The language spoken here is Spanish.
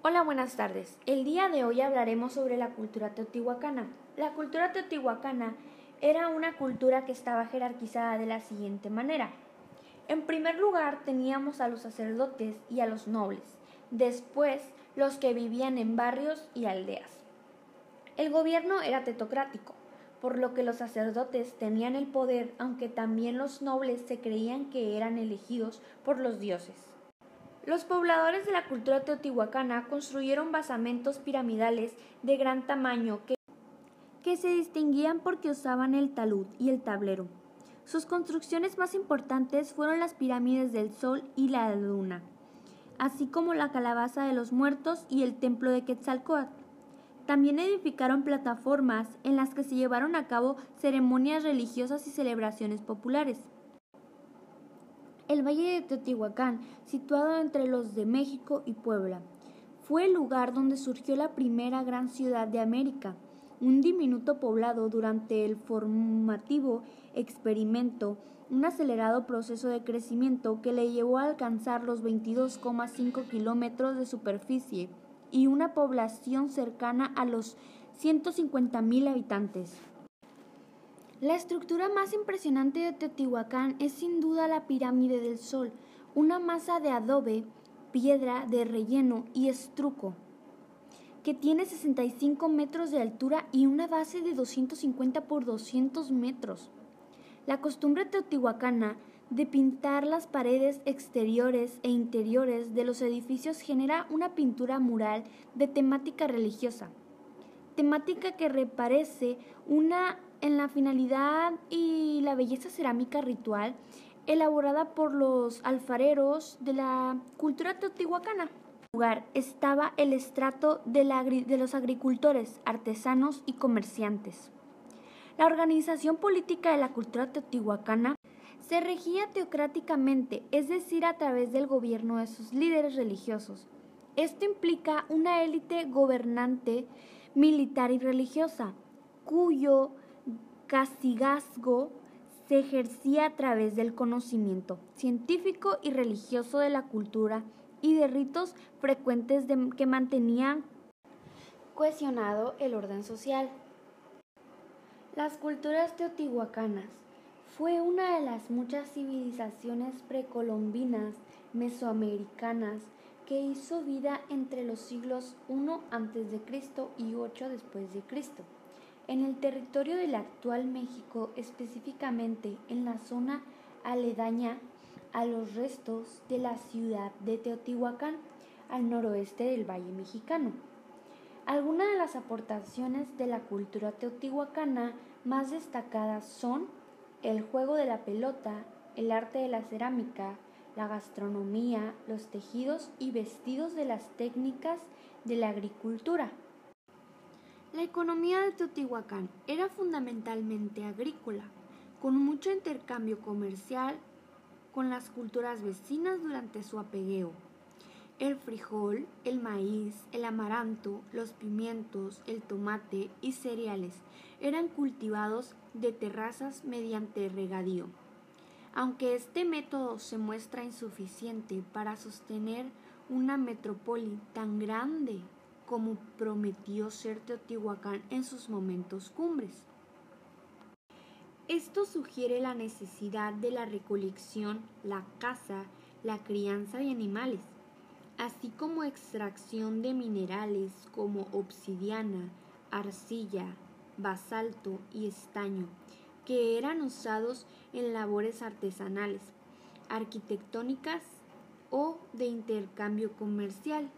Hola, buenas tardes. El día de hoy hablaremos sobre la cultura teotihuacana. La cultura teotihuacana era una cultura que estaba jerarquizada de la siguiente manera. En primer lugar teníamos a los sacerdotes y a los nobles, después los que vivían en barrios y aldeas. El gobierno era tetocrático, por lo que los sacerdotes tenían el poder, aunque también los nobles se creían que eran elegidos por los dioses. Los pobladores de la cultura teotihuacana construyeron basamentos piramidales de gran tamaño que, que, se distinguían porque usaban el talud y el tablero. Sus construcciones más importantes fueron las pirámides del Sol y la Luna, así como la calabaza de los muertos y el templo de Quetzalcoatl. También edificaron plataformas en las que se llevaron a cabo ceremonias religiosas y celebraciones populares. El Valle de Teotihuacán, situado entre los de México y Puebla, fue el lugar donde surgió la primera gran ciudad de América, un diminuto poblado durante el formativo experimento, un acelerado proceso de crecimiento que le llevó a alcanzar los 22,5 kilómetros de superficie y una población cercana a los 150.000 habitantes. La estructura más impresionante de Teotihuacán es sin duda la pirámide del Sol, una masa de adobe, piedra de relleno y estruco, que tiene 65 metros de altura y una base de 250 por 200 metros. La costumbre teotihuacana de pintar las paredes exteriores e interiores de los edificios genera una pintura mural de temática religiosa, temática que reparece una en la finalidad y la belleza cerámica ritual elaborada por los alfareros de la cultura teotihuacana. Lugar estaba el estrato de, de los agricultores, artesanos y comerciantes. La organización política de la cultura teotihuacana se regía teocráticamente, es decir, a través del gobierno de sus líderes religiosos. Esto implica una élite gobernante, militar y religiosa, cuyo castigazgo se ejercía a través del conocimiento científico y religioso de la cultura y de ritos frecuentes que mantenían cohesionado el orden social. Las culturas teotihuacanas fue una de las muchas civilizaciones precolombinas mesoamericanas que hizo vida entre los siglos I a.C. y 8 después de Cristo en el territorio del actual México, específicamente en la zona aledaña a los restos de la ciudad de Teotihuacán, al noroeste del Valle Mexicano. Algunas de las aportaciones de la cultura teotihuacana más destacadas son el juego de la pelota, el arte de la cerámica, la gastronomía, los tejidos y vestidos de las técnicas de la agricultura. La economía de Teotihuacán era fundamentalmente agrícola, con mucho intercambio comercial con las culturas vecinas durante su apegueo. El frijol, el maíz, el amaranto, los pimientos, el tomate y cereales eran cultivados de terrazas mediante regadío. Aunque este método se muestra insuficiente para sostener una metrópoli tan grande como prometió ser Teotihuacán en sus momentos cumbres. Esto sugiere la necesidad de la recolección, la caza, la crianza de animales, así como extracción de minerales como obsidiana, arcilla, basalto y estaño, que eran usados en labores artesanales, arquitectónicas o de intercambio comercial